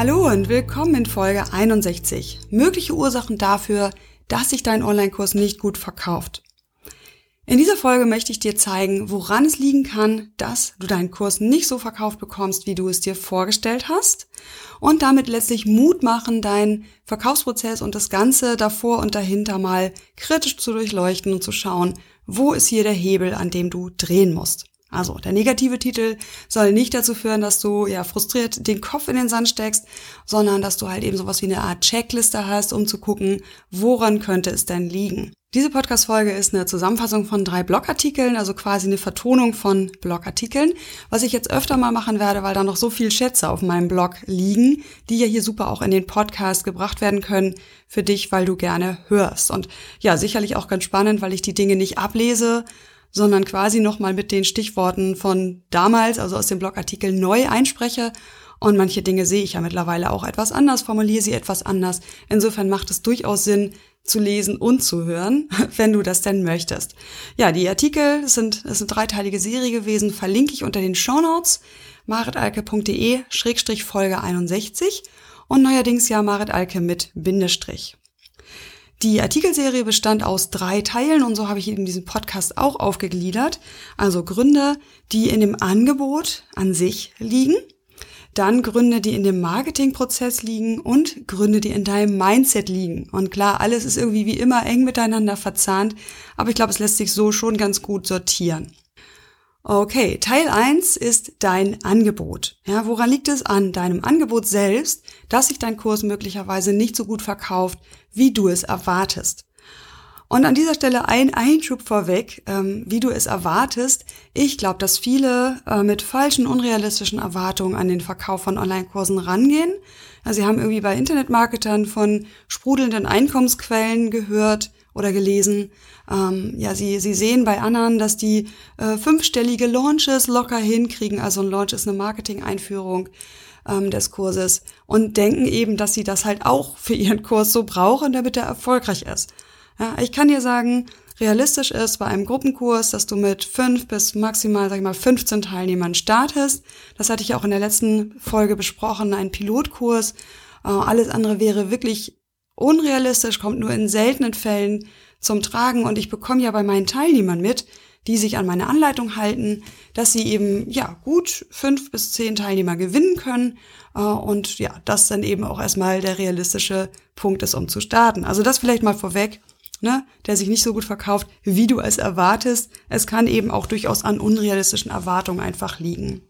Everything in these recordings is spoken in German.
Hallo und willkommen in Folge 61. Mögliche Ursachen dafür, dass sich dein Online-Kurs nicht gut verkauft. In dieser Folge möchte ich dir zeigen, woran es liegen kann, dass du deinen Kurs nicht so verkauft bekommst, wie du es dir vorgestellt hast und damit letztlich Mut machen, deinen Verkaufsprozess und das Ganze davor und dahinter mal kritisch zu durchleuchten und zu schauen, wo ist hier der Hebel, an dem du drehen musst. Also der negative Titel soll nicht dazu führen, dass du ja frustriert den Kopf in den Sand steckst, sondern dass du halt eben sowas wie eine Art Checkliste hast, um zu gucken, woran könnte es denn liegen. Diese Podcast-Folge ist eine Zusammenfassung von drei Blogartikeln, also quasi eine Vertonung von Blogartikeln, was ich jetzt öfter mal machen werde, weil da noch so viel Schätze auf meinem Blog liegen, die ja hier super auch in den Podcast gebracht werden können für dich, weil du gerne hörst. Und ja, sicherlich auch ganz spannend, weil ich die Dinge nicht ablese, sondern quasi nochmal mit den Stichworten von damals, also aus dem Blogartikel neu einspreche. Und manche Dinge sehe ich ja mittlerweile auch etwas anders, formuliere sie etwas anders. Insofern macht es durchaus Sinn, zu lesen und zu hören, wenn du das denn möchtest. Ja, die Artikel sind, es eine dreiteilige Serie gewesen, verlinke ich unter den Shownotes, maritalke.de, Schrägstrich Folge 61 und neuerdings ja Maritalke mit Bindestrich. Die Artikelserie bestand aus drei Teilen und so habe ich in diesem Podcast auch aufgegliedert. Also Gründe, die in dem Angebot an sich liegen, dann Gründe, die in dem Marketingprozess liegen und Gründe, die in deinem Mindset liegen. Und klar, alles ist irgendwie wie immer eng miteinander verzahnt, aber ich glaube, es lässt sich so schon ganz gut sortieren. Okay, Teil 1 ist dein Angebot. Ja, woran liegt es an deinem Angebot selbst, dass sich dein Kurs möglicherweise nicht so gut verkauft, wie du es erwartest? Und an dieser Stelle ein Einschub vorweg, ähm, wie du es erwartest. Ich glaube, dass viele äh, mit falschen, unrealistischen Erwartungen an den Verkauf von Online-Kursen rangehen. Also sie haben irgendwie bei Internetmarketern von sprudelnden Einkommensquellen gehört oder gelesen. Ähm, ja, sie, sie sehen bei anderen, dass die äh, fünfstellige Launches locker hinkriegen. Also ein Launch ist eine Marketing-Einführung ähm, des Kurses und denken eben, dass sie das halt auch für ihren Kurs so brauchen, damit er erfolgreich ist. Ja, ich kann dir sagen, realistisch ist bei einem Gruppenkurs, dass du mit fünf bis maximal, sag ich mal, 15 Teilnehmern startest. Das hatte ich auch in der letzten Folge besprochen, ein Pilotkurs. Äh, alles andere wäre wirklich unrealistisch, kommt nur in seltenen Fällen zum Tragen. Und ich bekomme ja bei meinen Teilnehmern mit, die sich an meine Anleitung halten, dass sie eben, ja, gut fünf bis zehn Teilnehmer gewinnen können. Äh, und ja, das dann eben auch erstmal der realistische Punkt ist, um zu starten. Also das vielleicht mal vorweg ne, der sich nicht so gut verkauft, wie du es erwartest. Es kann eben auch durchaus an unrealistischen Erwartungen einfach liegen.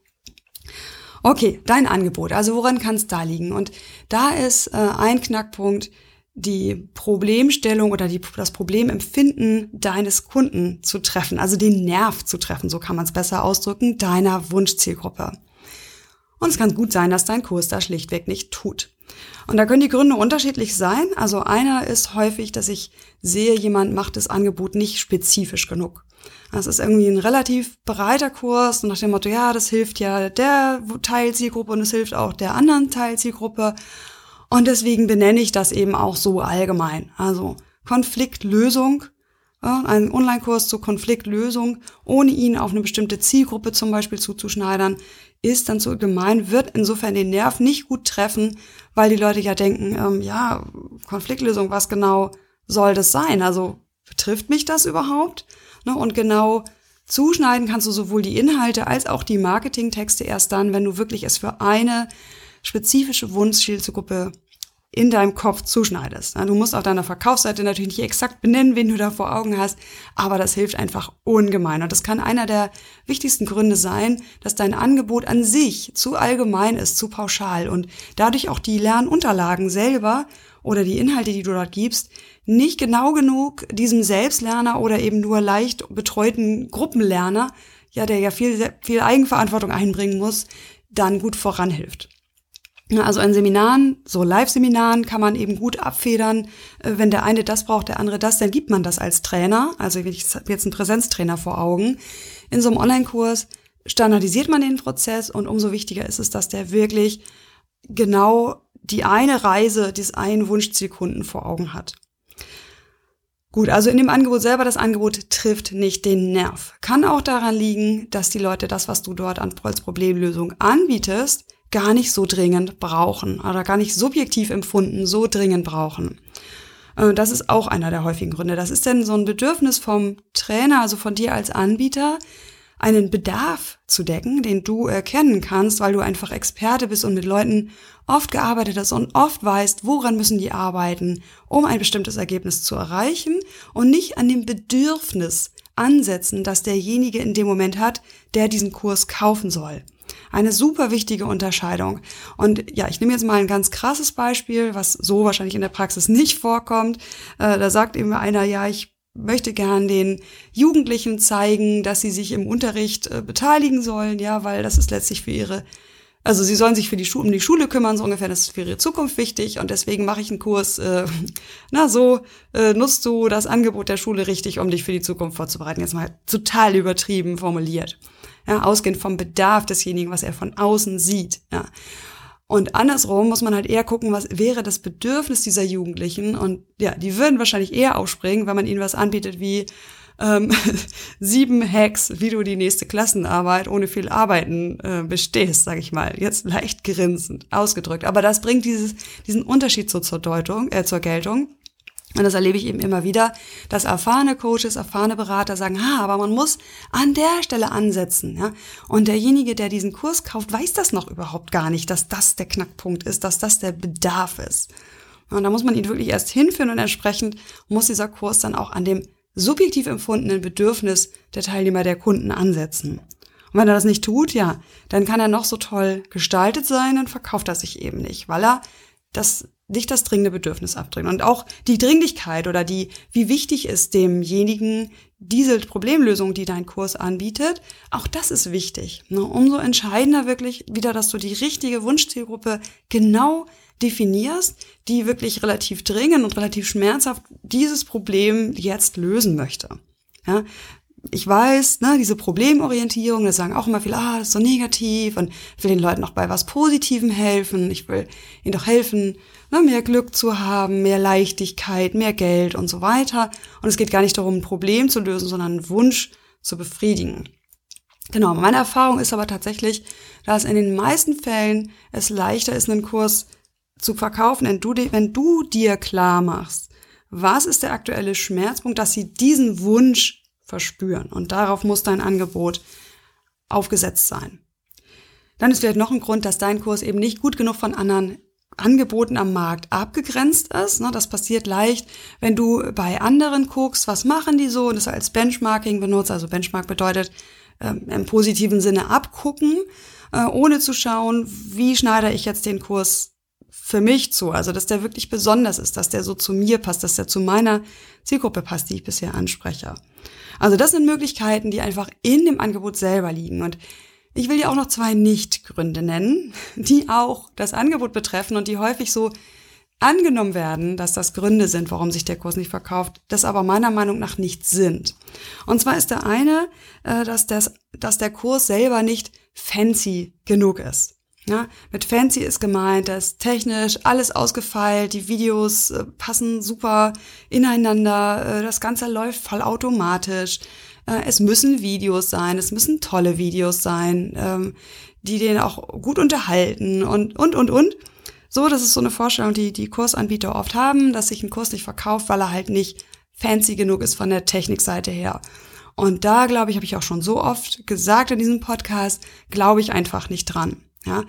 Okay, dein Angebot. Also woran kann es da liegen? Und da ist äh, ein Knackpunkt, die Problemstellung oder die, das Problemempfinden deines Kunden zu treffen, also den Nerv zu treffen, so kann man es besser ausdrücken, deiner Wunschzielgruppe. Und es kann gut sein, dass dein Kurs da schlichtweg nicht tut. Und da können die Gründe unterschiedlich sein. Also einer ist häufig, dass ich sehe, jemand macht das Angebot nicht spezifisch genug. Das ist irgendwie ein relativ breiter Kurs und nach dem Motto, ja, das hilft ja der Teilzielgruppe und es hilft auch der anderen Teilzielgruppe. Und deswegen benenne ich das eben auch so allgemein. Also Konfliktlösung, ein Online-Kurs zur Konfliktlösung, ohne ihn auf eine bestimmte Zielgruppe zum Beispiel zuzuschneidern, ist dann so gemein, wird insofern den Nerv nicht gut treffen, weil die Leute ja denken, ähm, ja, Konfliktlösung, was genau soll das sein? Also betrifft mich das überhaupt? Ne? Und genau zuschneiden kannst du sowohl die Inhalte als auch die Marketingtexte erst dann, wenn du wirklich es für eine spezifische Wunschzielgruppe in deinem Kopf zuschneidest. Du musst auf deiner Verkaufsseite natürlich nicht exakt benennen, wen du da vor Augen hast, aber das hilft einfach ungemein. Und das kann einer der wichtigsten Gründe sein, dass dein Angebot an sich zu allgemein ist, zu pauschal und dadurch auch die Lernunterlagen selber oder die Inhalte, die du dort gibst, nicht genau genug diesem Selbstlerner oder eben nur leicht betreuten Gruppenlerner, ja, der ja viel, viel Eigenverantwortung einbringen muss, dann gut voranhilft. Also in Seminaren, so Live-Seminaren kann man eben gut abfedern, äh, wenn der eine das braucht, der andere das, dann gibt man das als Trainer. Also ich habe jetzt einen Präsenztrainer vor Augen. In so einem Online-Kurs standardisiert man den Prozess und umso wichtiger ist es, dass der wirklich genau die eine Reise des einen Wunschzielkunden vor Augen hat. Gut, also in dem Angebot selber, das Angebot trifft nicht den Nerv. Kann auch daran liegen, dass die Leute das, was du dort als Problemlösung anbietest, gar nicht so dringend brauchen oder gar nicht subjektiv empfunden so dringend brauchen. Äh, das ist auch einer der häufigen Gründe. Das ist denn so ein Bedürfnis vom Trainer, also von dir als Anbieter, einen Bedarf zu decken, den du erkennen kannst, weil du einfach Experte bist und mit Leuten oft gearbeitet hast und oft weißt, woran müssen die arbeiten, um ein bestimmtes Ergebnis zu erreichen und nicht an dem Bedürfnis ansetzen, das derjenige in dem Moment hat, der diesen Kurs kaufen soll. Eine super wichtige Unterscheidung. Und ja, ich nehme jetzt mal ein ganz krasses Beispiel, was so wahrscheinlich in der Praxis nicht vorkommt. Äh, da sagt eben einer, ja, ich möchte gern den Jugendlichen zeigen, dass sie sich im Unterricht äh, beteiligen sollen, ja, weil das ist letztlich für ihre, also sie sollen sich für die Schule, um die Schule kümmern, so ungefähr, das ist für ihre Zukunft wichtig und deswegen mache ich einen Kurs, äh, na so, äh, nutzt du das Angebot der Schule richtig, um dich für die Zukunft vorzubereiten. Jetzt mal total übertrieben formuliert. Ja, ausgehend vom Bedarf desjenigen, was er von außen sieht. Ja. Und andersrum muss man halt eher gucken, was wäre das Bedürfnis dieser Jugendlichen. Und ja, die würden wahrscheinlich eher aufspringen, wenn man ihnen was anbietet wie ähm, sieben Hacks, wie du die nächste Klassenarbeit ohne viel Arbeiten äh, bestehst, sage ich mal. Jetzt leicht grinsend ausgedrückt. Aber das bringt dieses, diesen Unterschied so zur Deutung, äh, zur Geltung. Und das erlebe ich eben immer wieder, dass erfahrene Coaches, erfahrene Berater sagen, ha, aber man muss an der Stelle ansetzen, ja. Und derjenige, der diesen Kurs kauft, weiß das noch überhaupt gar nicht, dass das der Knackpunkt ist, dass das der Bedarf ist. Und da muss man ihn wirklich erst hinführen und entsprechend muss dieser Kurs dann auch an dem subjektiv empfundenen Bedürfnis der Teilnehmer der Kunden ansetzen. Und wenn er das nicht tut, ja, dann kann er noch so toll gestaltet sein, dann verkauft er sich eben nicht, weil er das nicht das dringende Bedürfnis abdrehen. Und auch die Dringlichkeit oder die, wie wichtig ist demjenigen diese Problemlösung, die dein Kurs anbietet, auch das ist wichtig. Ne? Umso entscheidender wirklich wieder, dass du die richtige Wunschzielgruppe genau definierst, die wirklich relativ dringend und relativ schmerzhaft dieses Problem jetzt lösen möchte. Ja, ich weiß, ne, diese Problemorientierung, da sagen auch immer viele, ah, das ist so negativ und ich will den Leuten auch bei was Positivem helfen. Ich will ihnen doch helfen, ne, mehr Glück zu haben, mehr Leichtigkeit, mehr Geld und so weiter. Und es geht gar nicht darum, ein Problem zu lösen, sondern einen Wunsch zu befriedigen. Genau, meine Erfahrung ist aber tatsächlich, dass in den meisten Fällen es leichter ist, einen Kurs zu verkaufen, wenn du, wenn du dir klar machst, was ist der aktuelle Schmerzpunkt, dass sie diesen Wunsch verspüren. Und darauf muss dein Angebot aufgesetzt sein. Dann ist vielleicht noch ein Grund, dass dein Kurs eben nicht gut genug von anderen Angeboten am Markt abgegrenzt ist. Ne, das passiert leicht, wenn du bei anderen guckst, was machen die so und das als Benchmarking benutzt. Also Benchmark bedeutet ähm, im positiven Sinne abgucken, äh, ohne zu schauen, wie schneide ich jetzt den Kurs für mich zu. Also dass der wirklich besonders ist, dass der so zu mir passt, dass der zu meiner Zielgruppe passt, die ich bisher anspreche. Also das sind Möglichkeiten, die einfach in dem Angebot selber liegen. Und ich will dir auch noch zwei Nichtgründe nennen, die auch das Angebot betreffen und die häufig so angenommen werden, dass das Gründe sind, warum sich der Kurs nicht verkauft, das aber meiner Meinung nach nicht sind. Und zwar ist der eine, äh, dass, das, dass der Kurs selber nicht fancy genug ist. Ja, mit fancy ist gemeint, dass technisch alles ausgefeilt, die Videos äh, passen super ineinander, äh, das Ganze läuft voll automatisch. Äh, es müssen Videos sein, es müssen tolle Videos sein, ähm, die den auch gut unterhalten und, und, und, und. So, das ist so eine Vorstellung, die die Kursanbieter oft haben, dass sich ein Kurs nicht verkauft, weil er halt nicht fancy genug ist von der Technikseite her. Und da, glaube ich, habe ich auch schon so oft gesagt in diesem Podcast, glaube ich einfach nicht dran. Ja,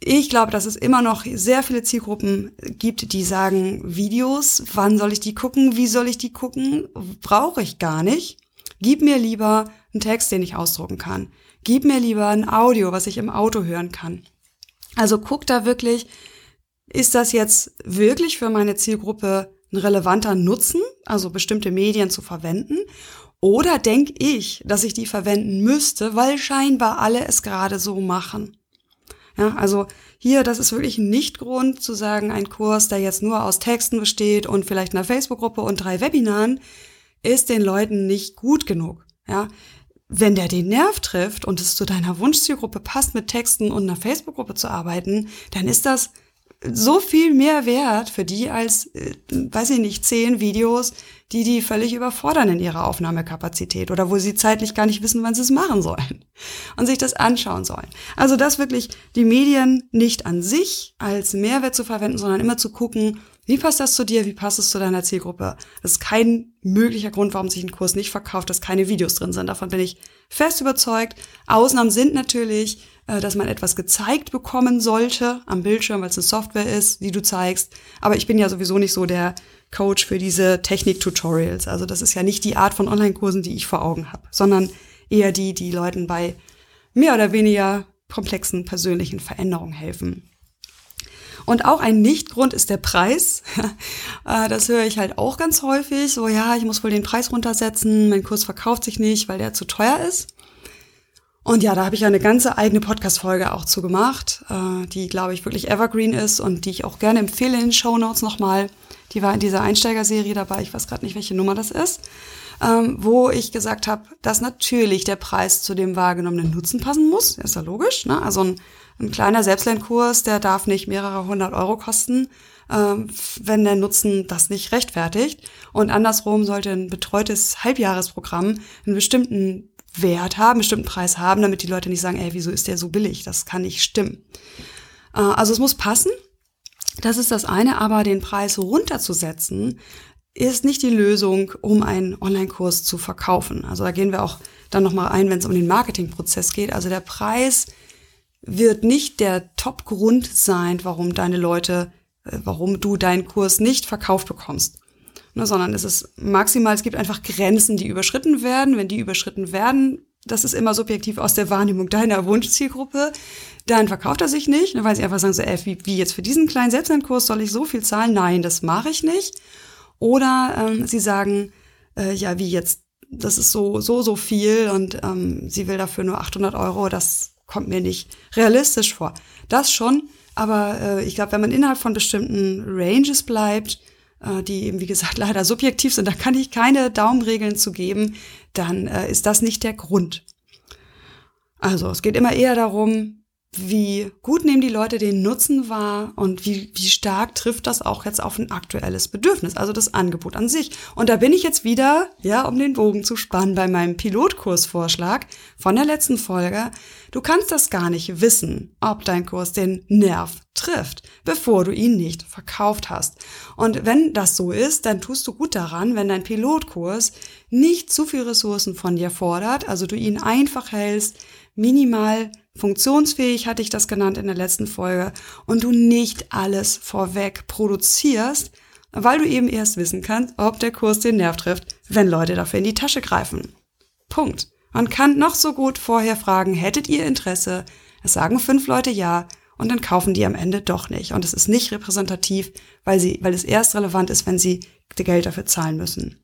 ich glaube, dass es immer noch sehr viele Zielgruppen gibt, die sagen, Videos, wann soll ich die gucken, wie soll ich die gucken, brauche ich gar nicht. Gib mir lieber einen Text, den ich ausdrucken kann. Gib mir lieber ein Audio, was ich im Auto hören kann. Also guck da wirklich, ist das jetzt wirklich für meine Zielgruppe ein relevanter Nutzen, also bestimmte Medien zu verwenden? Oder denke ich, dass ich die verwenden müsste, weil scheinbar alle es gerade so machen? Ja, also hier, das ist wirklich nicht Grund zu sagen, ein Kurs, der jetzt nur aus Texten besteht und vielleicht einer Facebook-Gruppe und drei Webinaren, ist den Leuten nicht gut genug. Ja, wenn der den Nerv trifft und es zu deiner Wunschzielgruppe passt, mit Texten und einer Facebook-Gruppe zu arbeiten, dann ist das so viel mehr wert für die als, äh, weiß ich nicht, zehn Videos, die die völlig überfordern in ihrer Aufnahmekapazität oder wo sie zeitlich gar nicht wissen, wann sie es machen sollen und sich das anschauen sollen. Also das wirklich die Medien nicht an sich als Mehrwert zu verwenden, sondern immer zu gucken, wie passt das zu dir? Wie passt es zu deiner Zielgruppe? Das ist kein möglicher Grund, warum sich ein Kurs nicht verkauft, dass keine Videos drin sind. Davon bin ich fest überzeugt. Ausnahmen sind natürlich, äh, dass man etwas gezeigt bekommen sollte am Bildschirm, weil es eine Software ist, die du zeigst. Aber ich bin ja sowieso nicht so der Coach für diese Technik-Tutorials. Also das ist ja nicht die Art von Online-Kursen, die ich vor Augen habe, sondern eher die, die Leuten bei mehr oder weniger komplexen persönlichen Veränderungen helfen. Und auch ein Nichtgrund ist der Preis. Äh, das höre ich halt auch ganz häufig. So, ja, ich muss wohl den Preis runtersetzen, mein Kurs verkauft sich nicht, weil der zu teuer ist. Und ja, da habe ich ja eine ganze eigene Podcast-Folge auch zu gemacht, äh, die, glaube ich, wirklich evergreen ist und die ich auch gerne empfehle in den Show Notes nochmal. Die war in dieser Einsteigerserie dabei, ich weiß gerade nicht, welche Nummer das ist, ähm, wo ich gesagt habe, dass natürlich der Preis zu dem wahrgenommenen Nutzen passen muss. Ist ja logisch, ne? Also ein ein kleiner Selbstlernkurs, der darf nicht mehrere hundert Euro kosten, ähm, wenn der Nutzen das nicht rechtfertigt. Und andersrum sollte ein betreutes Halbjahresprogramm einen bestimmten Wert haben, einen bestimmten Preis haben, damit die Leute nicht sagen, ey, wieso ist der so billig? Das kann nicht stimmen. Äh, also es muss passen. Das ist das eine, aber den Preis runterzusetzen, ist nicht die Lösung, um einen Online-Kurs zu verkaufen. Also da gehen wir auch dann nochmal ein, wenn es um den Marketingprozess geht. Also der Preis wird nicht der Top-Grund sein, warum deine Leute, äh, warum du deinen Kurs nicht verkauft bekommst. Ne, sondern es ist maximal, es gibt einfach Grenzen, die überschritten werden. Wenn die überschritten werden, das ist immer subjektiv aus der Wahrnehmung deiner Wunschzielgruppe, dann verkauft er sich nicht, ne, weil sie einfach sagen so, ey, wie, wie jetzt für diesen kleinen Selbstlernkurs soll ich so viel zahlen? Nein, das mache ich nicht. Oder ähm, sie sagen, äh, ja, wie jetzt, das ist so, so, so viel und ähm, sie will dafür nur 800 Euro, das kommt mir nicht realistisch vor. Das schon, aber äh, ich glaube, wenn man innerhalb von bestimmten Ranges bleibt, äh, die eben, wie gesagt, leider subjektiv sind, da kann ich keine Daumenregeln zu geben, dann äh, ist das nicht der Grund. Also es geht immer eher darum, wie gut nehmen die Leute den Nutzen wahr und wie, wie stark trifft das auch jetzt auf ein aktuelles Bedürfnis, also das Angebot an sich. Und da bin ich jetzt wieder, ja, um den Bogen zu spannen, bei meinem Pilotkursvorschlag von der letzten Folge. Du kannst das gar nicht wissen, ob dein Kurs den Nerv trifft, bevor du ihn nicht verkauft hast. Und wenn das so ist, dann tust du gut daran, wenn dein Pilotkurs nicht zu viel Ressourcen von dir fordert, also du ihn einfach hältst, minimal funktionsfähig hatte ich das genannt in der letzten Folge und du nicht alles vorweg produzierst, weil du eben erst wissen kannst, ob der Kurs den Nerv trifft, wenn Leute dafür in die Tasche greifen. Punkt. Man kann noch so gut vorher fragen, hättet ihr Interesse? Es sagen fünf Leute ja und dann kaufen die am Ende doch nicht. Und es ist nicht repräsentativ, weil sie, weil es erst relevant ist, wenn sie Geld dafür zahlen müssen.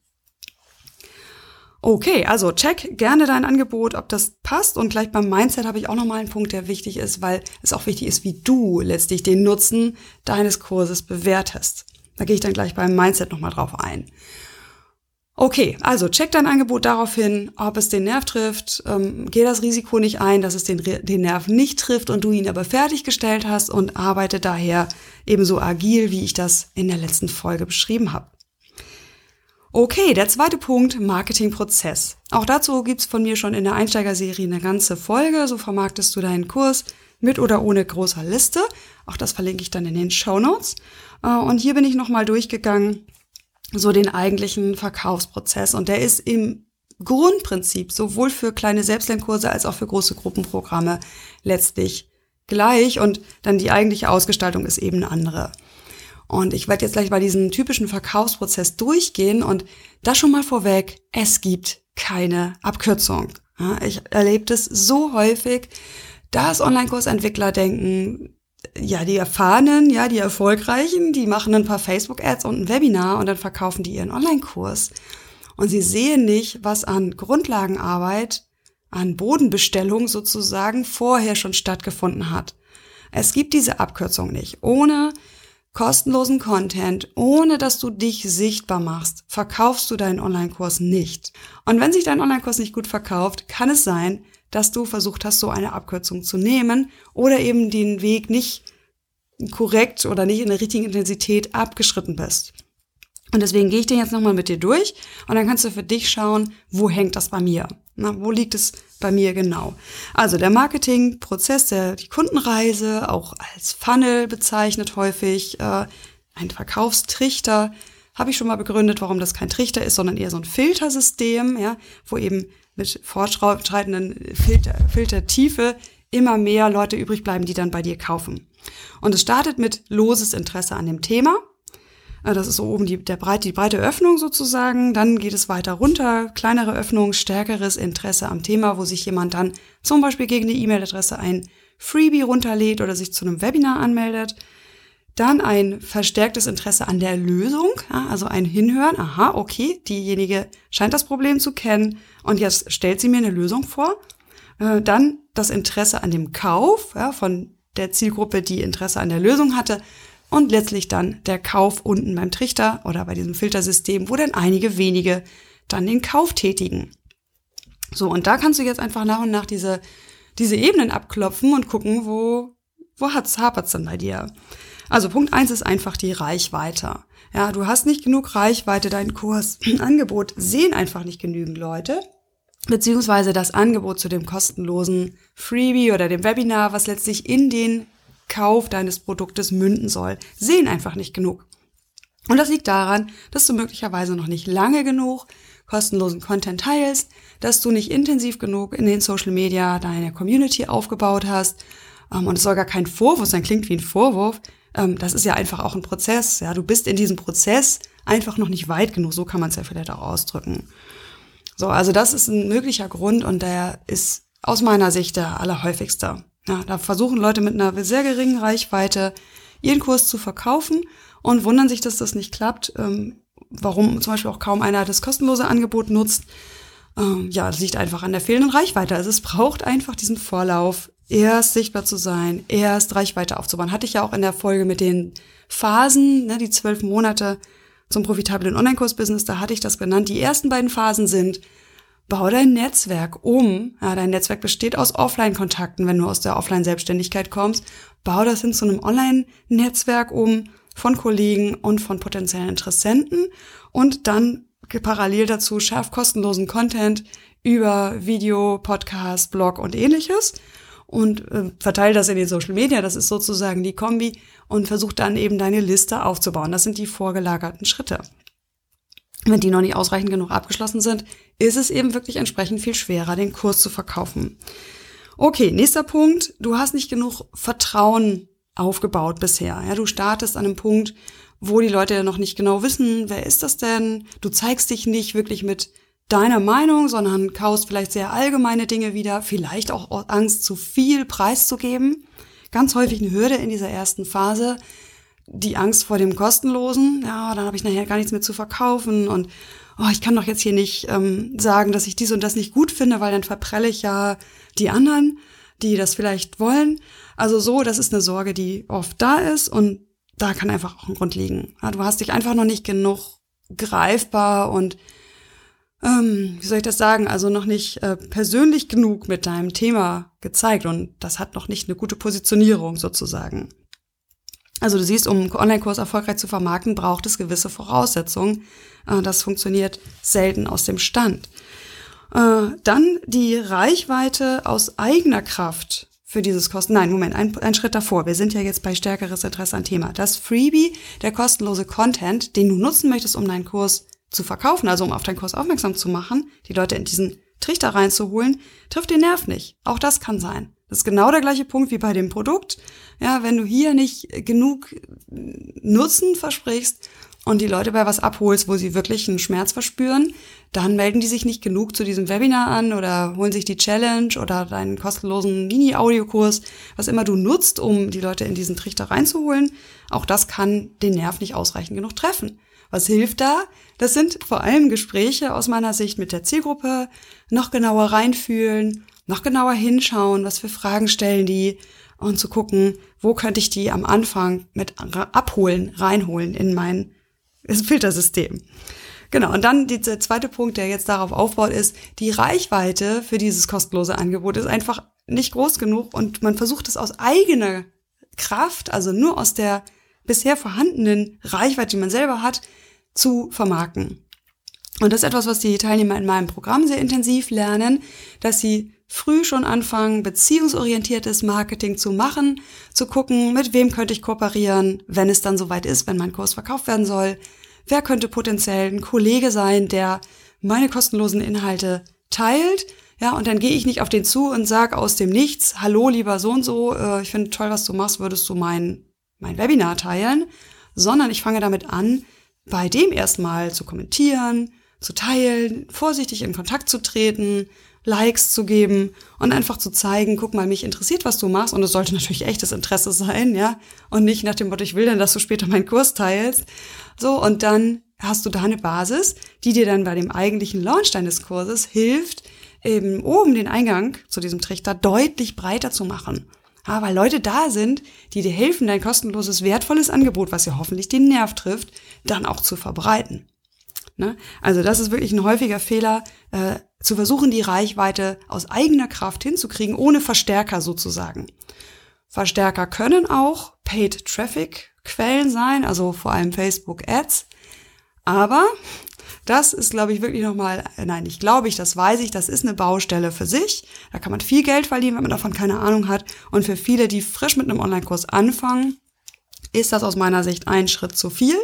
Okay, also check gerne dein Angebot, ob das passt. Und gleich beim Mindset habe ich auch nochmal einen Punkt, der wichtig ist, weil es auch wichtig ist, wie du letztlich den Nutzen deines Kurses bewertest. Da gehe ich dann gleich beim Mindset nochmal drauf ein. Okay, also check dein Angebot darauf hin, ob es den Nerv trifft. Ähm, geh das Risiko nicht ein, dass es den, den Nerv nicht trifft und du ihn aber fertiggestellt hast und arbeite daher ebenso agil, wie ich das in der letzten Folge beschrieben habe. Okay, der zweite Punkt, Marketingprozess. Auch dazu gibt's von mir schon in der Einsteigerserie eine ganze Folge. So vermarktest du deinen Kurs mit oder ohne großer Liste. Auch das verlinke ich dann in den Show Notes. Äh, und hier bin ich nochmal durchgegangen, so den eigentlichen Verkaufsprozess. Und der ist im Grundprinzip sowohl für kleine Selbstlernkurse als auch für große Gruppenprogramme letztlich gleich. Und dann die eigentliche Ausgestaltung ist eben eine andere. Und ich werde jetzt gleich bei diesem typischen Verkaufsprozess durchgehen und das schon mal vorweg, es gibt keine Abkürzung. ich erlebe das so häufig, dass Online-Kursentwickler denken, ja, die Erfahrenen, ja, die Erfolgreichen, die machen ein paar Facebook-Ads und ein Webinar und dann verkaufen die ihren Online-Kurs. Und sie sehen nicht, was an Grundlagenarbeit, an Bodenbestellung sozusagen vorher schon stattgefunden hat. Es gibt diese Abkürzung nicht. Ohne kostenlosen Content, ohne dass du dich sichtbar machst, verkaufst du deinen Online-Kurs nicht. Und wenn sich dein Online-Kurs nicht gut verkauft, kann es sein, dass du versucht hast, so eine Abkürzung zu nehmen oder eben den Weg nicht korrekt oder nicht in der richtigen Intensität abgeschritten bist. Und deswegen gehe ich den jetzt nochmal mit dir durch und dann kannst du für dich schauen, wo hängt das bei mir? Na, wo liegt es bei mir genau? Also der Marketingprozess, der, die Kundenreise, auch als Funnel bezeichnet häufig, äh, ein Verkaufstrichter, habe ich schon mal begründet, warum das kein Trichter ist, sondern eher so ein Filtersystem, ja, wo eben mit fortschreitenden Filter, Filtertiefe immer mehr Leute übrig bleiben, die dann bei dir kaufen. Und es startet mit loses Interesse an dem Thema. Äh, das ist so oben die, der breite, die breite Öffnung sozusagen. Dann geht es weiter runter, kleinere Öffnung, stärkeres Interesse am Thema, wo sich jemand dann zum Beispiel gegen die E-Mail-Adresse ein Freebie runterlädt oder sich zu einem Webinar anmeldet. Dann ein verstärktes Interesse an der Lösung, also ein Hinhören. Aha, okay, diejenige scheint das Problem zu kennen und jetzt stellt sie mir eine Lösung vor. Äh, dann das Interesse an dem Kauf von der Zielgruppe, die Interesse an der Lösung hatte. Und letztlich dann der Kauf unten beim Trichter oder bei diesem Filtersystem, wo dann einige wenige dann den Kauf tätigen. So, und da kannst du jetzt einfach nach und nach diese, diese Ebenen abklopfen und gucken, wo, wo hat's, hapert's denn bei dir? Also Punkt eins ist einfach die Reichweite. Ja, du hast nicht genug Reichweite, dein Kurs, Angebot sehen einfach nicht genügend Leute beziehungsweise das Angebot zu dem kostenlosen Freebie oder dem Webinar, was letztlich in den Kauf deines Produktes münden soll, sehen einfach nicht genug. Und das liegt daran, dass du möglicherweise noch nicht lange genug kostenlosen Content teilst, dass du nicht intensiv genug in den Social Media deine Community aufgebaut hast. Ähm, und es soll gar kein Vorwurf sein, klingt wie ein Vorwurf. Ähm, das ist ja einfach auch ein Prozess. Ja, du bist in diesem Prozess einfach noch nicht weit genug. So kann man es ja vielleicht auch ausdrücken. So, also das ist ein möglicher Grund und der ist aus meiner Sicht der allerhäufigste. Ja, da versuchen Leute mit einer sehr geringen Reichweite ihren Kurs zu verkaufen und wundern sich, dass das nicht klappt. Ähm, warum zum Beispiel auch kaum einer das kostenlose Angebot nutzt. Ähm, ja, das liegt einfach an der fehlenden Reichweite. Also es braucht einfach diesen Vorlauf, erst sichtbar zu sein, erst Reichweite aufzubauen. Hatte ich ja auch in der Folge mit den Phasen, ne, die zwölf Monate zum profitablen Online-Kurs-Business, da hatte ich das genannt. Die ersten beiden Phasen sind, bau dein Netzwerk um. Ja, dein Netzwerk besteht aus Offline-Kontakten, wenn du aus der Offline-Selbstständigkeit kommst. Bau das hin zu einem Online-Netzwerk um von Kollegen und von potenziellen Interessenten und dann parallel dazu schaff kostenlosen Content über Video, Podcast, Blog und ähnliches und äh, verteile das in den Social Media. Das ist sozusagen die Kombi und versuch dann eben deine Liste aufzubauen. Das sind die vorgelagerten Schritte. Wenn die noch nicht ausreichend genug abgeschlossen sind, ist es eben wirklich entsprechend viel schwerer, den Kurs zu verkaufen. Okay, nächster Punkt. Du hast nicht genug Vertrauen aufgebaut bisher. Ja, du startest an einem Punkt, wo die Leute noch nicht genau wissen, wer ist das denn? Du zeigst dich nicht wirklich mit deiner Meinung, sondern kaust vielleicht sehr allgemeine Dinge wieder, vielleicht auch Angst, zu viel preiszugeben. Ganz häufig eine Hürde in dieser ersten Phase, die Angst vor dem Kostenlosen. Ja, dann habe ich nachher gar nichts mehr zu verkaufen und oh, ich kann doch jetzt hier nicht ähm, sagen, dass ich dies und das nicht gut finde, weil dann verprelle ich ja die anderen, die das vielleicht wollen. Also so, das ist eine Sorge, die oft da ist und da kann einfach auch ein Grund liegen. Ja, du hast dich einfach noch nicht genug greifbar und ähm, wie soll ich das sagen, also noch nicht äh, persönlich genug mit deinem Thema gezeigt und das hat noch nicht eine gute Positionierung sozusagen. Also du siehst, um einen Online-Kurs erfolgreich zu vermarkten, braucht es gewisse Voraussetzungen. Äh, das funktioniert selten aus dem Stand. Äh, dann die Reichweite aus eigener Kraft für dieses Kosten. Nein, Moment, ein, ein Schritt davor. Wir sind ja jetzt bei stärkeres Interesse an Thema. Das Freebie, der kostenlose Content, den du nutzen möchtest, um deinen Kurs zu verkaufen, also um auf deinen Kurs aufmerksam zu machen, die Leute in diesen Trichter reinzuholen, trifft den Nerv nicht. Auch das kann sein. Das ist genau der gleiche Punkt wie bei dem Produkt. Ja, wenn du hier nicht genug Nutzen versprichst und die Leute bei was abholst, wo sie wirklich einen Schmerz verspüren, dann melden die sich nicht genug zu diesem Webinar an oder holen sich die Challenge oder deinen kostenlosen Mini-Audiokurs, was immer du nutzt, um die Leute in diesen Trichter reinzuholen. Auch das kann den Nerv nicht ausreichend genug treffen. Was hilft da? Das sind vor allem Gespräche aus meiner Sicht mit der Zielgruppe, noch genauer reinfühlen, noch genauer hinschauen, was für Fragen stellen die und zu gucken, wo könnte ich die am Anfang mit abholen, reinholen in mein Filtersystem. Genau, und dann dieser zweite Punkt, der jetzt darauf aufbaut, ist, die Reichweite für dieses kostenlose Angebot ist einfach nicht groß genug und man versucht es aus eigener Kraft, also nur aus der bisher vorhandenen Reichweite, die man selber hat, zu vermarkten. Und das ist etwas, was die Teilnehmer in meinem Programm sehr intensiv lernen, dass sie früh schon anfangen, beziehungsorientiertes Marketing zu machen, zu gucken, mit wem könnte ich kooperieren, wenn es dann soweit ist, wenn mein Kurs verkauft werden soll, wer könnte potenziell ein Kollege sein, der meine kostenlosen Inhalte teilt. Ja, und dann gehe ich nicht auf den zu und sage aus dem Nichts, hallo lieber so und so, äh, ich finde toll, was du machst, würdest du mein, mein Webinar teilen, sondern ich fange damit an, bei dem erstmal zu kommentieren, zu teilen, vorsichtig in Kontakt zu treten, Likes zu geben und einfach zu zeigen, guck mal, mich interessiert, was du machst. Und es sollte natürlich echtes Interesse sein, ja. Und nicht nach dem Motto, ich will dann, dass du später meinen Kurs teilst. So, und dann hast du da eine Basis, die dir dann bei dem eigentlichen Launch deines Kurses hilft, eben oben den Eingang zu diesem Trichter deutlich breiter zu machen. Ja, weil Leute da sind, die dir helfen, dein kostenloses, wertvolles Angebot, was ja hoffentlich den Nerv trifft, dann auch zu verbreiten. Ne? Also das ist wirklich ein häufiger Fehler, äh, zu versuchen, die Reichweite aus eigener Kraft hinzukriegen, ohne Verstärker sozusagen. Verstärker können auch Paid Traffic Quellen sein, also vor allem Facebook Ads. Aber das ist, glaube ich, wirklich nochmal, nein, ich glaube ich, das weiß ich, das ist eine Baustelle für sich. Da kann man viel Geld verdienen, wenn man davon keine Ahnung hat. Und für viele, die frisch mit einem Online-Kurs anfangen, ist das aus meiner Sicht ein Schritt zu viel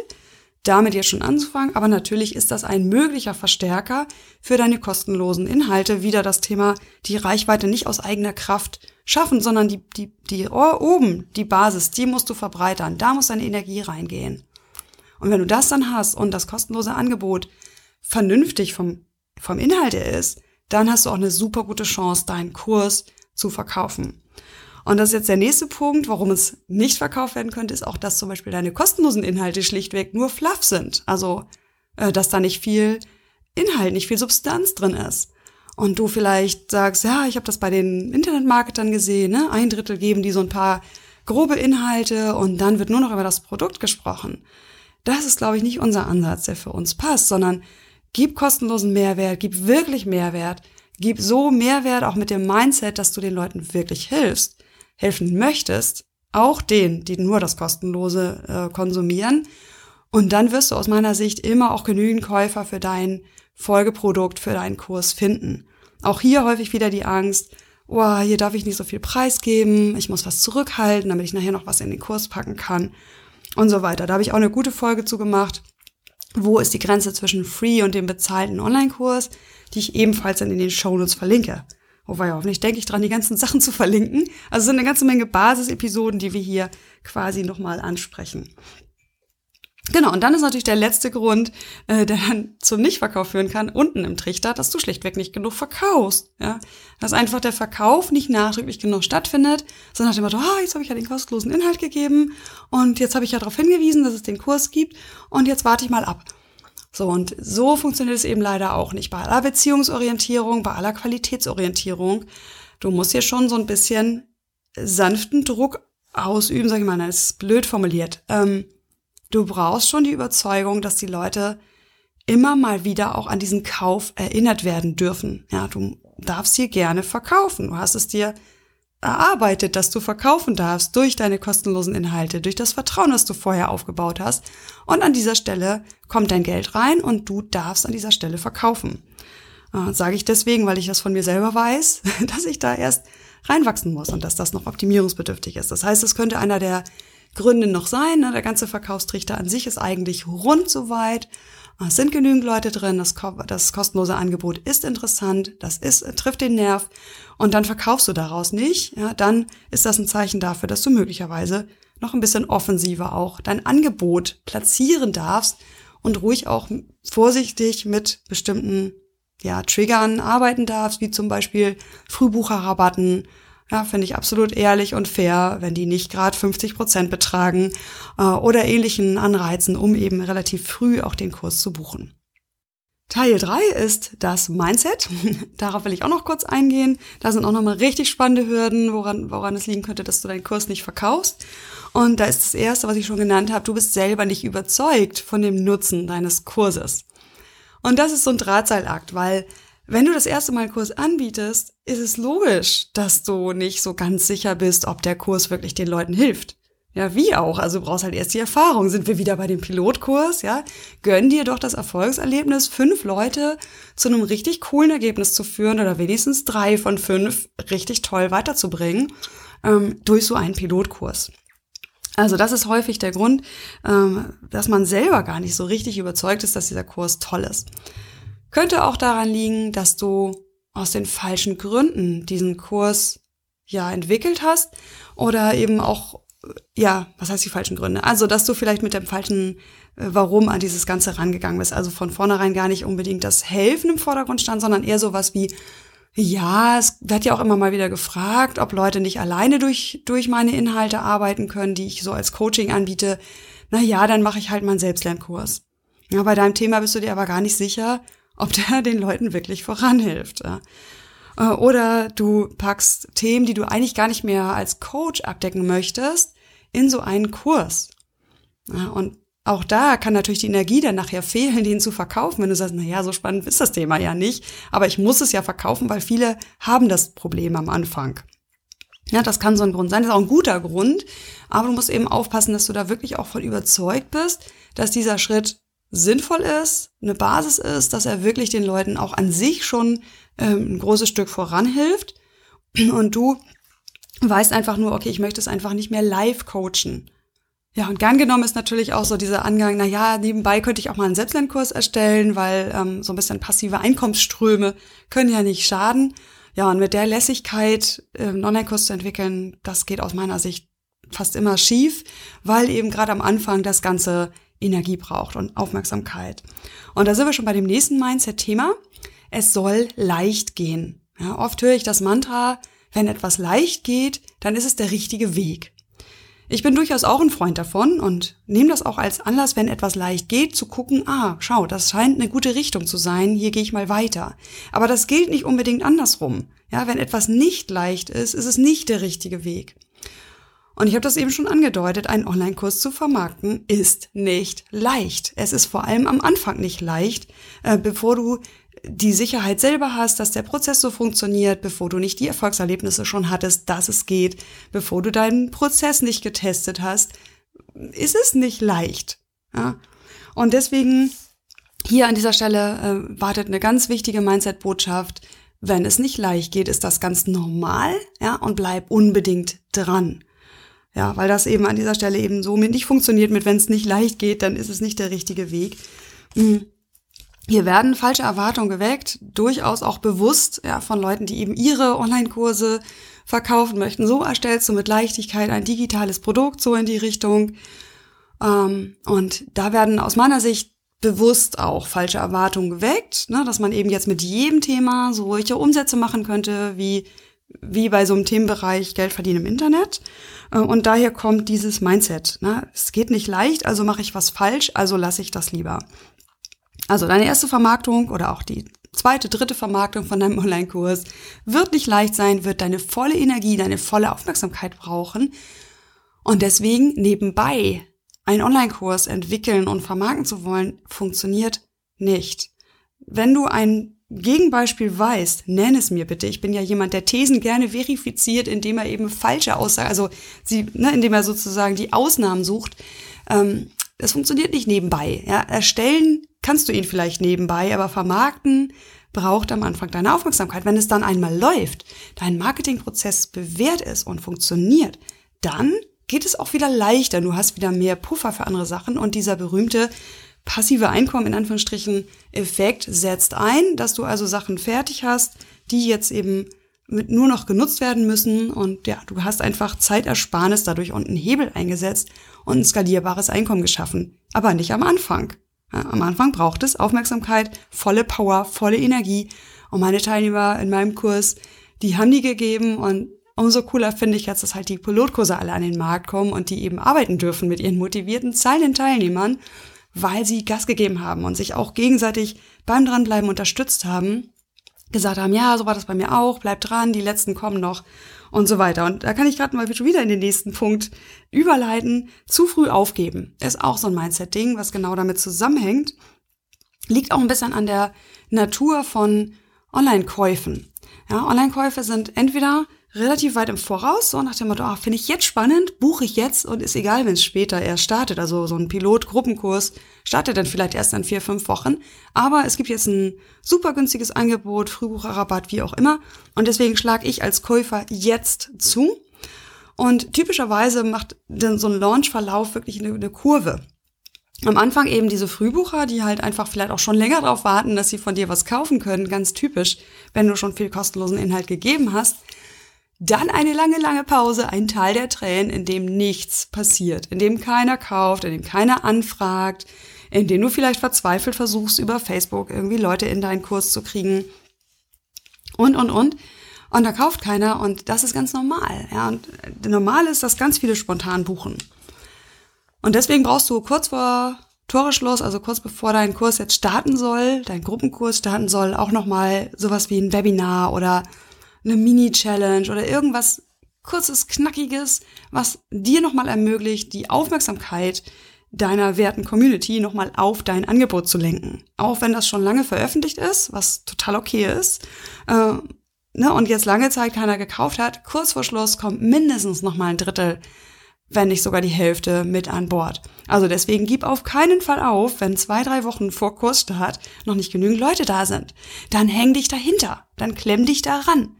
damit jetzt schon anzufangen. Aber natürlich ist das ein möglicher Verstärker für deine kostenlosen Inhalte. Wieder das Thema, die Reichweite nicht aus eigener Kraft schaffen, sondern die, die, die oben, die Basis, die musst du verbreitern. Da muss deine Energie reingehen. Und wenn du das dann hast und das kostenlose Angebot vernünftig vom, vom Inhalt her ist, dann hast du auch eine super gute Chance, deinen Kurs zu verkaufen. Und das ist jetzt der nächste Punkt, warum es nicht verkauft werden könnte, ist auch, dass zum Beispiel deine kostenlosen Inhalte schlichtweg nur fluff sind. Also, äh, dass da nicht viel Inhalt, nicht viel Substanz drin ist. Und du vielleicht sagst, ja, ich habe das bei den Internetmarketern gesehen, ne? ein Drittel geben die so ein paar grobe Inhalte und dann wird nur noch über das Produkt gesprochen. Das ist, glaube ich, nicht unser Ansatz, der für uns passt, sondern gib kostenlosen Mehrwert, gib wirklich Mehrwert, gib so Mehrwert auch mit dem Mindset, dass du den Leuten wirklich hilfst helfen möchtest, auch denen, die nur das kostenlose äh, konsumieren. Und dann wirst du aus meiner Sicht immer auch genügend Käufer für dein Folgeprodukt, für deinen Kurs finden. Auch hier häufig wieder die Angst, oh, hier darf ich nicht so viel preisgeben, ich muss was zurückhalten, damit ich nachher noch was in den Kurs packen kann und so weiter. Da habe ich auch eine gute Folge zu gemacht. Wo ist die Grenze zwischen Free und dem bezahlten Online-Kurs, die ich ebenfalls dann in den Shownotes verlinke. Wobei hoffentlich denke ich dran, die ganzen Sachen zu verlinken. Also es sind eine ganze Menge Basisepisoden, die wir hier quasi nochmal ansprechen. Genau, und dann ist natürlich der letzte Grund, äh, der dann zum Nichtverkauf führen kann, unten im Trichter, dass du schlichtweg nicht genug verkaufst. Ja? Dass einfach der Verkauf nicht nachdrücklich genug stattfindet, sondern nach dem Motto, ah, jetzt habe ich ja den kostenlosen Inhalt gegeben und jetzt habe ich ja darauf hingewiesen, dass es den Kurs gibt und jetzt warte ich mal ab. So, und so funktioniert es eben leider auch nicht bei aller Beziehungsorientierung, bei aller Qualitätsorientierung. Du musst hier schon so ein bisschen sanften Druck ausüben, sag ich mal, das ist blöd formuliert. Ähm, du brauchst schon die Überzeugung, dass die Leute immer mal wieder auch an diesen Kauf erinnert werden dürfen. Ja, du darfst hier gerne verkaufen. Du hast es dir erarbeitet, dass du verkaufen darfst durch deine kostenlosen Inhalte, durch das Vertrauen, das du vorher aufgebaut hast. Und an dieser Stelle kommt dein Geld rein und du darfst an dieser Stelle verkaufen. Äh, Sage ich deswegen, weil ich das von mir selber weiß, dass ich da erst reinwachsen muss und dass das noch optimierungsbedürftig ist. Das heißt, es könnte einer der Gründe noch sein. Ne? Der ganze Verkaufstrichter an sich ist eigentlich rund soweit. Es sind genügend Leute drin, das, das kostenlose Angebot ist interessant, das ist, trifft den Nerv und dann verkaufst du daraus nicht, ja, dann ist das ein Zeichen dafür, dass du möglicherweise noch ein bisschen offensiver auch dein Angebot platzieren darfst und ruhig auch vorsichtig mit bestimmten ja, Triggern arbeiten darfst, wie zum Beispiel Frühbucherrabatten ja, finde ich absolut ehrlich und fair, wenn die nicht gerade 50 Prozent betragen äh, oder ähnlichen Anreizen, um eben relativ früh auch den Kurs zu buchen. Teil 3 ist das Mindset. Darauf will ich auch noch kurz eingehen. Da sind auch nochmal richtig spannende Hürden, woran, woran es liegen könnte, dass du deinen Kurs nicht verkaufst. Und da ist das Erste, was ich schon genannt habe, du bist selber nicht überzeugt von dem Nutzen deines Kurses. Und das ist so ein Drahtseilakt, weil wenn du das erste Mal einen Kurs anbietest, ist es logisch, dass du nicht so ganz sicher bist, ob der Kurs wirklich den Leuten hilft. Ja, wie auch. Also du brauchst halt erst die Erfahrung. Sind wir wieder bei dem Pilotkurs, ja? Gönn dir doch das Erfolgserlebnis, fünf Leute zu einem richtig coolen Ergebnis zu führen oder wenigstens drei von fünf richtig toll weiterzubringen ähm, durch so einen Pilotkurs. Also das ist häufig der Grund, ähm, dass man selber gar nicht so richtig überzeugt ist, dass dieser Kurs toll ist. Könnte auch daran liegen, dass du aus den falschen Gründen diesen Kurs ja entwickelt hast oder eben auch ja, was heißt die falschen Gründe? Also, dass du vielleicht mit dem falschen äh, Warum an dieses Ganze rangegangen bist. Also von vornherein gar nicht unbedingt das Helfen im Vordergrund stand, sondern eher sowas wie, ja, es wird ja auch immer mal wieder gefragt, ob Leute nicht alleine durch, durch meine Inhalte arbeiten können, die ich so als Coaching anbiete. Na ja, dann mache ich halt mal einen Selbstlernkurs. Ja, bei deinem Thema bist du dir aber gar nicht sicher, ob der den Leuten wirklich voranhilft. Äh, oder du packst Themen, die du eigentlich gar nicht mehr als Coach abdecken möchtest, in so einen Kurs. Und auch da kann natürlich die Energie dann nachher fehlen, den zu verkaufen, wenn du sagst, na ja, so spannend ist das Thema ja nicht, aber ich muss es ja verkaufen, weil viele haben das Problem am Anfang. Ja, das kann so ein Grund sein, das ist auch ein guter Grund, aber du musst eben aufpassen, dass du da wirklich auch voll überzeugt bist, dass dieser Schritt sinnvoll ist, eine Basis ist, dass er wirklich den Leuten auch an sich schon ähm, ein großes Stück voranhilft und du weißt einfach nur, okay, ich möchte es einfach nicht mehr live coachen. Ja, und gern genommen ist natürlich auch so dieser Angang, na ja, nebenbei könnte ich auch mal einen Selbstlernkurs erstellen, weil ähm, so ein bisschen passive Einkommensströme können ja nicht schaden. Ja, und mit der Lässigkeit äh, einen Online-Kurs zu entwickeln, das geht aus meiner Sicht fast immer schief, weil eben gerade am Anfang das Ganze Energie braucht und Aufmerksamkeit. Und da sind wir schon bei dem nächsten Mindset-Thema. Es soll leicht gehen. Ja, oft höre ich das Mantra, wenn etwas leicht geht, dann ist es der richtige Weg. Ich bin durchaus auch ein Freund davon und nehme das auch als Anlass, wenn etwas leicht geht, zu gucken, ah, schau, das scheint eine gute Richtung zu sein, hier gehe ich mal weiter. Aber das gilt nicht unbedingt andersrum. Ja, wenn etwas nicht leicht ist, ist es nicht der richtige Weg. Und ich habe das eben schon angedeutet, einen Online-Kurs zu vermarkten ist nicht leicht. Es ist vor allem am Anfang nicht leicht, äh, bevor du die Sicherheit selber hast, dass der Prozess so funktioniert, bevor du nicht die Erfolgserlebnisse schon hattest, dass es geht, bevor du deinen Prozess nicht getestet hast, ist es nicht leicht. Ja? Und deswegen hier an dieser Stelle äh, wartet eine ganz wichtige Mindset-Botschaft. Wenn es nicht leicht geht, ist das ganz normal, ja, und bleib unbedingt dran. Ja, weil das eben an dieser Stelle eben so nicht funktioniert mit, wenn es nicht leicht geht, dann ist es nicht der richtige Weg. Mhm. Hier werden falsche Erwartungen geweckt, durchaus auch bewusst ja, von Leuten, die eben ihre Online-Kurse verkaufen möchten. So erstellst du mit Leichtigkeit ein digitales Produkt, so in die Richtung. Ähm, und da werden aus meiner Sicht bewusst auch falsche Erwartungen geweckt, ne, dass man eben jetzt mit jedem Thema solche Umsätze machen könnte, wie, wie bei so einem Themenbereich Geld verdienen im Internet. Äh, und daher kommt dieses Mindset. Ne? Es geht nicht leicht, also mache ich was falsch, also lasse ich das lieber. Also deine erste Vermarktung oder auch die zweite, dritte Vermarktung von deinem Online-Kurs wird nicht leicht sein, wird deine volle Energie, deine volle Aufmerksamkeit brauchen. Und deswegen nebenbei einen Online-Kurs entwickeln und vermarkten zu wollen, funktioniert nicht. Wenn du ein Gegenbeispiel weißt, nenn es mir bitte. Ich bin ja jemand, der Thesen gerne verifiziert, indem er eben falsche Aussagen, also sie, ne, indem er sozusagen die Ausnahmen sucht. Ähm, das funktioniert nicht nebenbei. Ja, erstellen kannst du ihn vielleicht nebenbei, aber vermarkten braucht am Anfang deine Aufmerksamkeit. Wenn es dann einmal läuft, dein Marketingprozess bewährt ist und funktioniert, dann geht es auch wieder leichter. Du hast wieder mehr Puffer für andere Sachen und dieser berühmte passive Einkommen in Anführungsstrichen Effekt setzt ein, dass du also Sachen fertig hast, die jetzt eben mit nur noch genutzt werden müssen und ja, du hast einfach Zeitersparnis dadurch und einen Hebel eingesetzt und ein skalierbares Einkommen geschaffen, aber nicht am Anfang. Ja, am Anfang braucht es Aufmerksamkeit, volle Power, volle Energie. Und meine Teilnehmer in meinem Kurs, die haben die gegeben und umso cooler finde ich jetzt, dass halt die Pilotkurse alle an den Markt kommen und die eben arbeiten dürfen mit ihren motivierten, zahlenden Teilnehmern, weil sie Gas gegeben haben und sich auch gegenseitig beim Dranbleiben unterstützt haben, gesagt haben, ja, so war das bei mir auch, bleib dran, die letzten kommen noch und so weiter. Und da kann ich gerade mal schon wieder in den nächsten Punkt überleiten. Zu früh aufgeben ist auch so ein Mindset-Ding, was genau damit zusammenhängt. Liegt auch ein bisschen an der Natur von Online-Käufen. Ja, Online-Käufe sind entweder relativ weit im Voraus, so nach dem Motto, ah, finde ich jetzt spannend, buche ich jetzt und ist egal, wenn es später erst startet. Also so ein Pilot-Gruppenkurs startet dann vielleicht erst in vier, fünf Wochen. Aber es gibt jetzt ein super günstiges Angebot, Frühbucherrabatt, wie auch immer. Und deswegen schlage ich als Käufer jetzt zu. Und typischerweise macht dann so ein Launch-Verlauf wirklich eine, eine Kurve am Anfang eben diese Frühbucher, die halt einfach vielleicht auch schon länger darauf warten, dass sie von dir was kaufen können, ganz typisch, wenn du schon viel kostenlosen Inhalt gegeben hast. Dann eine lange, lange Pause, ein Teil der Tränen, in dem nichts passiert, in dem keiner kauft, in dem keiner anfragt, in dem du vielleicht verzweifelt versuchst, über Facebook irgendwie Leute in deinen Kurs zu kriegen und, und, und. Und da kauft keiner und das ist ganz normal. Ja, und normal ist, dass ganz viele spontan buchen. Und deswegen brauchst du kurz vor Toreschluss, also kurz bevor dein Kurs jetzt starten soll, dein Gruppenkurs starten soll, auch nochmal sowas wie ein Webinar oder eine Mini-Challenge oder irgendwas kurzes, knackiges, was dir nochmal ermöglicht, die Aufmerksamkeit deiner werten Community nochmal auf dein Angebot zu lenken. Auch wenn das schon lange veröffentlicht ist, was total okay ist, äh, ne, und jetzt lange Zeit keiner gekauft hat, kurz vor Schluss kommt mindestens nochmal ein Drittel, wenn nicht sogar die Hälfte mit an Bord. Also deswegen gib auf keinen Fall auf, wenn zwei, drei Wochen vor Kursstart noch nicht genügend Leute da sind. Dann häng dich dahinter, dann klemm dich daran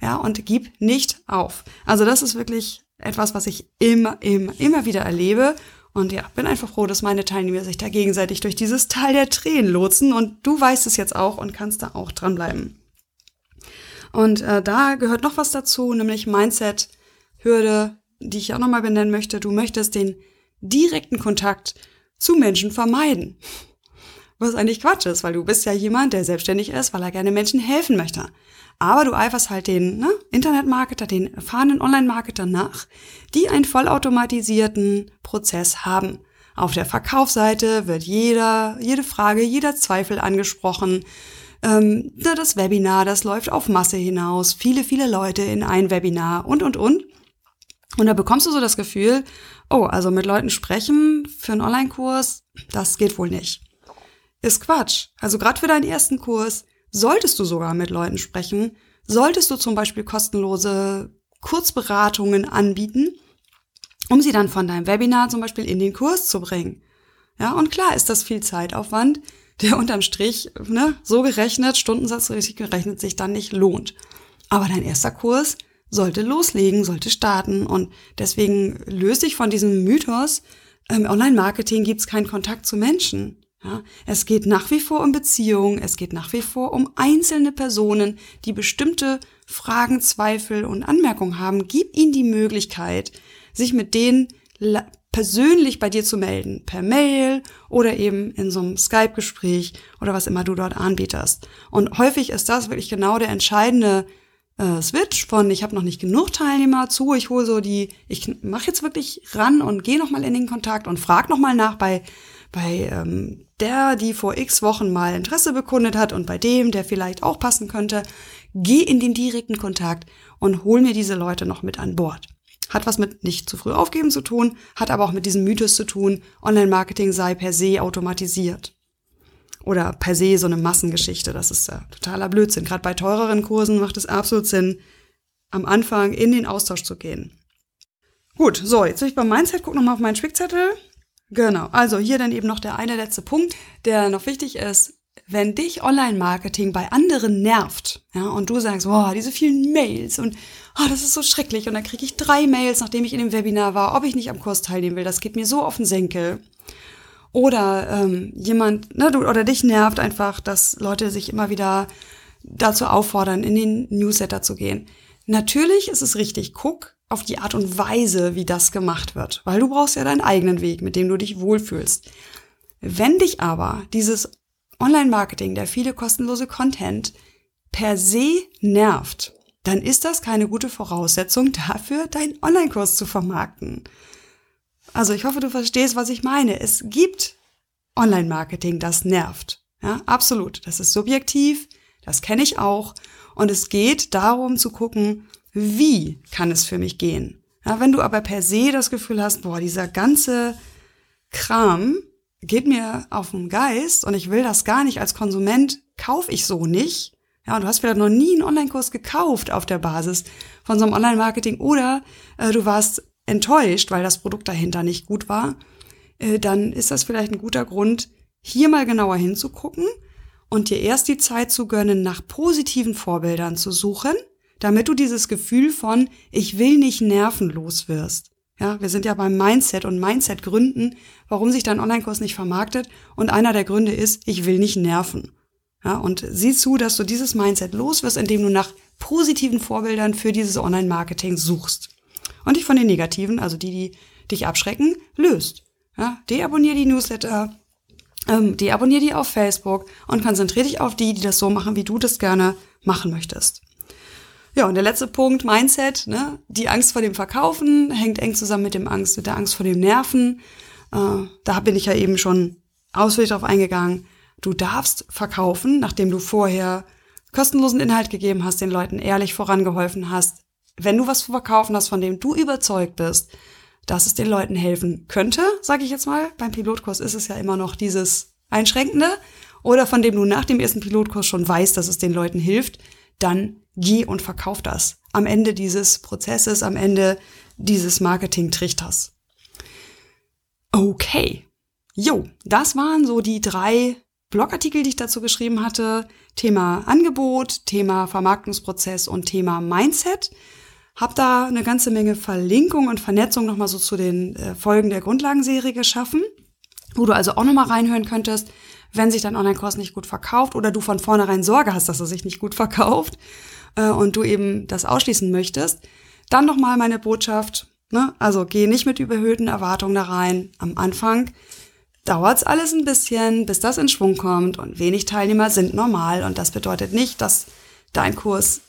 ja, und gib nicht auf. Also das ist wirklich etwas, was ich immer, immer, immer wieder erlebe. Und ja, bin einfach froh, dass meine Teilnehmer sich da gegenseitig durch dieses Tal der Tränen lotsen. Und du weißt es jetzt auch und kannst da auch dranbleiben. Und äh, da gehört noch was dazu, nämlich Mindset, Hürde, die ich auch nochmal benennen möchte. Du möchtest den direkten Kontakt zu Menschen vermeiden. Was eigentlich Quatsch ist, weil du bist ja jemand, der selbstständig ist, weil er gerne Menschen helfen möchte. Aber du eiferst halt den ne, Internetmarketer, den erfahrenen Online-Marketer nach, die einen vollautomatisierten Prozess haben. Auf der Verkaufsseite wird jeder, jede Frage, jeder Zweifel angesprochen. Ähm, das Webinar, das läuft auf Masse hinaus. Viele, viele Leute in ein Webinar und, und, und. Und da bekommst du so das Gefühl, oh, also mit Leuten sprechen für einen Online-Kurs, das geht wohl nicht. Ist Quatsch. Also gerade für deinen ersten Kurs solltest du sogar mit Leuten sprechen, solltest du zum Beispiel kostenlose Kurzberatungen anbieten, um sie dann von deinem Webinar zum Beispiel in den Kurs zu bringen. Ja, und klar ist das viel Zeitaufwand, der unterm Strich, ne, so gerechnet, Stundensatz richtig gerechnet, sich dann nicht lohnt. Aber dein erster Kurs sollte loslegen, sollte starten und deswegen löse ich von diesem Mythos, im Online-Marketing gibt es keinen Kontakt zu Menschen. Ja, es geht nach wie vor um Beziehungen, es geht nach wie vor um einzelne Personen, die bestimmte Fragen, Zweifel und Anmerkungen haben. Gib ihnen die Möglichkeit, sich mit denen persönlich bei dir zu melden, per Mail oder eben in so einem Skype-Gespräch oder was immer du dort anbietest. Und häufig ist das wirklich genau der entscheidende äh, Switch von ich habe noch nicht genug Teilnehmer zu, ich hole so die, ich mache jetzt wirklich ran und gehe nochmal in den Kontakt und frag nochmal nach bei bei ähm, der, die vor x Wochen mal Interesse bekundet hat und bei dem, der vielleicht auch passen könnte, geh in den direkten Kontakt und hol mir diese Leute noch mit an Bord. Hat was mit nicht zu früh aufgeben zu tun, hat aber auch mit diesem Mythos zu tun, Online-Marketing sei per se automatisiert. Oder per se so eine Massengeschichte, das ist ja totaler Blödsinn. Gerade bei teureren Kursen macht es absolut Sinn, am Anfang in den Austausch zu gehen. Gut, so, jetzt will ich beim Mindset, guck nochmal auf meinen Spickzettel. Genau, also hier dann eben noch der eine letzte Punkt, der noch wichtig ist. Wenn dich Online-Marketing bei anderen nervt, ja, und du sagst, boah, diese vielen Mails und oh, das ist so schrecklich und dann kriege ich drei Mails, nachdem ich in dem Webinar war, ob ich nicht am Kurs teilnehmen will, das geht mir so auf den Senkel. Oder ähm, jemand, ne, du oder dich nervt einfach, dass Leute sich immer wieder dazu auffordern, in den Newsletter zu gehen. Natürlich ist es richtig, guck, auf die Art und Weise, wie das gemacht wird, weil du brauchst ja deinen eigenen Weg, mit dem du dich wohlfühlst. Wenn dich aber dieses Online-Marketing, der viele kostenlose Content per se nervt, dann ist das keine gute Voraussetzung dafür, deinen Online-Kurs zu vermarkten. Also ich hoffe, du verstehst, was ich meine. Es gibt Online-Marketing, das nervt. Ja, absolut. Das ist subjektiv. Das kenne ich auch. Und es geht darum zu gucken, wie kann es für mich gehen? Ja, wenn du aber per se das Gefühl hast, boah, dieser ganze Kram geht mir auf den Geist und ich will das gar nicht als Konsument, kaufe ich so nicht. Ja, und du hast vielleicht noch nie einen Online-Kurs gekauft auf der Basis von so einem Online-Marketing oder äh, du warst enttäuscht, weil das Produkt dahinter nicht gut war, äh, dann ist das vielleicht ein guter Grund, hier mal genauer hinzugucken und dir erst die Zeit zu gönnen, nach positiven Vorbildern zu suchen, damit du dieses Gefühl von ich will nicht nervenlos wirst. Ja, wir sind ja beim Mindset und Mindset Gründen, warum sich dein Online-Kurs nicht vermarktet. Und einer der Gründe ist, ich will nicht nerven. Ja, und sieh zu, dass du dieses Mindset los wirst, indem du nach positiven Vorbildern für dieses Online-Marketing suchst. Und dich von den negativen, also die, die dich abschrecken, löst. Ja, deabonnier die Newsletter, ähm, deabonnier die auf Facebook und konzentriere dich auf die, die das so machen, wie du das gerne machen möchtest. Ja, und der letzte Punkt, Mindset, ne? Die Angst vor dem Verkaufen hängt eng zusammen mit dem Angst, mit der Angst vor dem Nerven. Äh, da bin ich ja eben schon ausführlich drauf eingegangen. Du darfst verkaufen, nachdem du vorher kostenlosen Inhalt gegeben hast, den Leuten ehrlich vorangeholfen hast. Wenn du was zu verkaufen hast, von dem du überzeugt bist, dass es den Leuten helfen könnte, sage ich jetzt mal, beim Pilotkurs ist es ja immer noch dieses Einschränkende, oder von dem du nach dem ersten Pilotkurs schon weißt, dass es den Leuten hilft, dann geh und verkauf das. Am Ende dieses Prozesses, am Ende dieses Marketing-Trichters. Okay. Jo, das waren so die drei Blogartikel, die ich dazu geschrieben hatte. Thema Angebot, Thema Vermarktungsprozess und Thema Mindset. Hab da eine ganze Menge Verlinkung und Vernetzung nochmal so zu den äh, Folgen der Grundlagenserie geschaffen, wo du also auch nochmal reinhören könntest, wenn sich dein Online-Kurs nicht gut verkauft oder du von vornherein Sorge hast, dass er sich nicht gut verkauft äh, und du eben das ausschließen möchtest, dann nochmal meine Botschaft, ne? also geh nicht mit überhöhten Erwartungen da rein. Am Anfang dauert's alles ein bisschen, bis das in Schwung kommt und wenig Teilnehmer sind normal und das bedeutet nicht, dass dein Kurs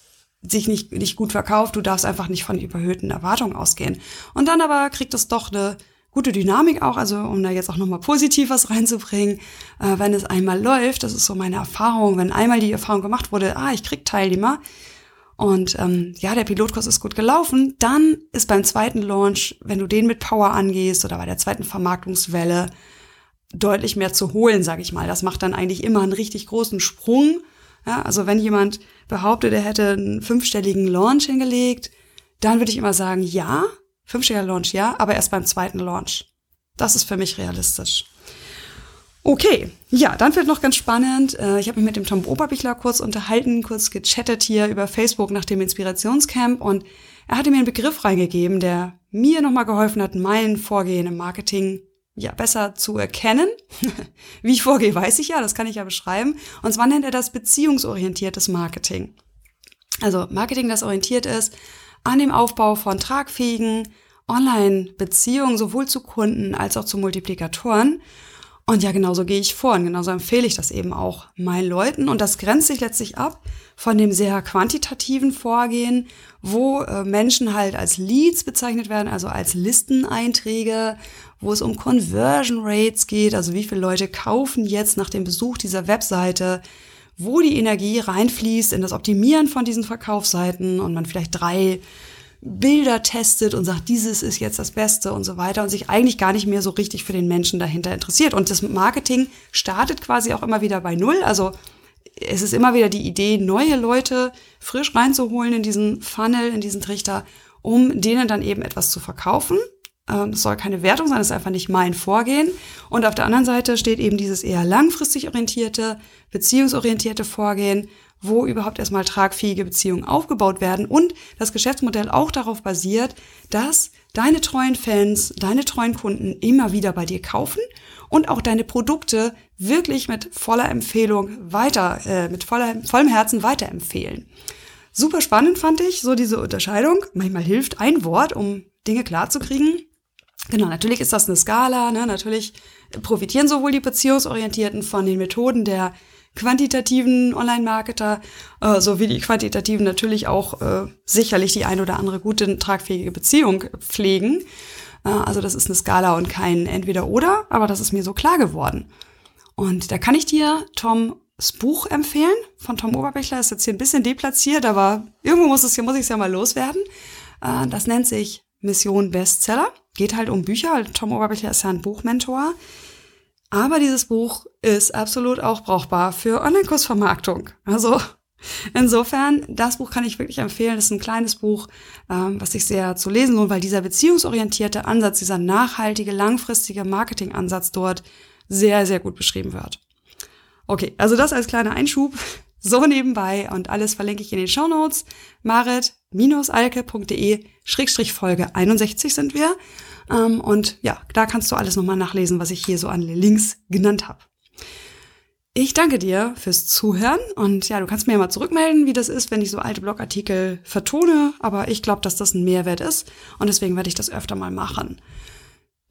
sich nicht, nicht gut verkauft, du darfst einfach nicht von überhöhten Erwartungen ausgehen. Und dann aber kriegt es doch eine gute Dynamik auch, also um da jetzt auch nochmal positiv was reinzubringen, äh, wenn es einmal läuft, das ist so meine Erfahrung, wenn einmal die Erfahrung gemacht wurde, ah, ich krieg Teilnehmer und ähm, ja, der Pilotkurs ist gut gelaufen, dann ist beim zweiten Launch, wenn du den mit Power angehst oder bei der zweiten Vermarktungswelle, deutlich mehr zu holen, sage ich mal. Das macht dann eigentlich immer einen richtig großen Sprung. Ja, also wenn jemand behauptet, er hätte einen fünfstelligen Launch hingelegt, dann würde ich immer sagen, ja, Fünfstelliger Launch, ja, aber erst beim zweiten Launch. Das ist für mich realistisch. Okay, ja, dann wird noch ganz spannend. Äh, ich habe mich mit dem Tom Oberbichler kurz unterhalten, kurz gechattet hier über Facebook nach dem Inspirationscamp und er hatte mir einen Begriff reingegeben, der mir nochmal geholfen hat, mein Vorgehen im Marketing ja besser zu erkennen. Wie ich vorgehe, weiß ich ja, das kann ich ja beschreiben. Und zwar nennt er das beziehungsorientiertes Marketing. Also Marketing, das orientiert ist an dem Aufbau von tragfähigen Online-Beziehungen sowohl zu Kunden als auch zu Multiplikatoren. Und ja, genauso gehe ich vor und genauso empfehle ich das eben auch meinen Leuten. Und das grenzt sich letztlich ab von dem sehr quantitativen Vorgehen, wo äh, Menschen halt als Leads bezeichnet werden, also als Listeneinträge, wo es um Conversion Rates geht, also wie viele Leute kaufen jetzt nach dem Besuch dieser Webseite wo die Energie reinfließt in das Optimieren von diesen Verkaufsseiten und man vielleicht drei Bilder testet und sagt, dieses ist jetzt das Beste und so weiter und sich eigentlich gar nicht mehr so richtig für den Menschen dahinter interessiert. Und das Marketing startet quasi auch immer wieder bei Null. Also es ist immer wieder die Idee, neue Leute frisch reinzuholen in diesen Funnel, in diesen Trichter, um denen dann eben etwas zu verkaufen. Ähm, es soll keine Wertung sein, es ist einfach nicht mein Vorgehen. Und auf der anderen Seite steht eben dieses eher langfristig orientierte, beziehungsorientierte Vorgehen, wo überhaupt erstmal tragfähige Beziehungen aufgebaut werden und das Geschäftsmodell auch darauf basiert, dass deine treuen Fans, deine treuen Kunden immer wieder bei dir kaufen und auch deine Produkte wirklich mit voller Empfehlung weiter, äh, mit voller, vollem Herzen weiterempfehlen. Super spannend fand ich, so diese Unterscheidung. Manchmal hilft ein Wort, um Dinge klarzukriegen. Genau, natürlich ist das eine Skala. Ne? Natürlich profitieren sowohl die Beziehungsorientierten von den Methoden der quantitativen Online-Marketer, äh, sowie die quantitativen natürlich auch äh, sicherlich die ein oder andere gute, tragfähige Beziehung pflegen. Äh, also das ist eine Skala und kein Entweder-Oder, aber das ist mir so klar geworden. Und da kann ich dir Toms Buch empfehlen von Tom Oberbächler. Ist jetzt hier ein bisschen deplatziert, aber irgendwo muss es muss ich es ja mal loswerden. Äh, das nennt sich Mission Bestseller. Geht halt um Bücher. Tom Oberbächler ist ja ein Buchmentor. Aber dieses Buch ist absolut auch brauchbar für Online-Kursvermarktung. Also insofern, das Buch kann ich wirklich empfehlen. Das ist ein kleines Buch, ähm, was sich sehr zu lesen lohnt, weil dieser beziehungsorientierte Ansatz, dieser nachhaltige, langfristige Marketingansatz dort sehr, sehr gut beschrieben wird. Okay, also das als kleiner Einschub. So nebenbei und alles verlinke ich in den Show Notes. marit-alke.de Schrägstrich Folge 61 sind wir. Ähm, und ja, da kannst du alles nochmal nachlesen, was ich hier so an Links genannt habe. Ich danke dir fürs Zuhören und ja, du kannst mir ja mal zurückmelden, wie das ist, wenn ich so alte Blogartikel vertone, aber ich glaube, dass das ein Mehrwert ist und deswegen werde ich das öfter mal machen.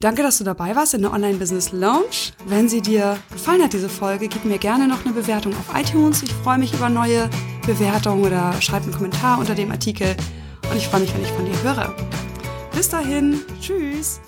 Danke, dass du dabei warst in der Online Business Lounge. Wenn sie dir gefallen hat, diese Folge, gib mir gerne noch eine Bewertung auf iTunes. Ich freue mich über neue Bewertungen oder schreib einen Kommentar unter dem Artikel und ich freue mich, wenn ich von dir höre. Bis dahin, tschüss.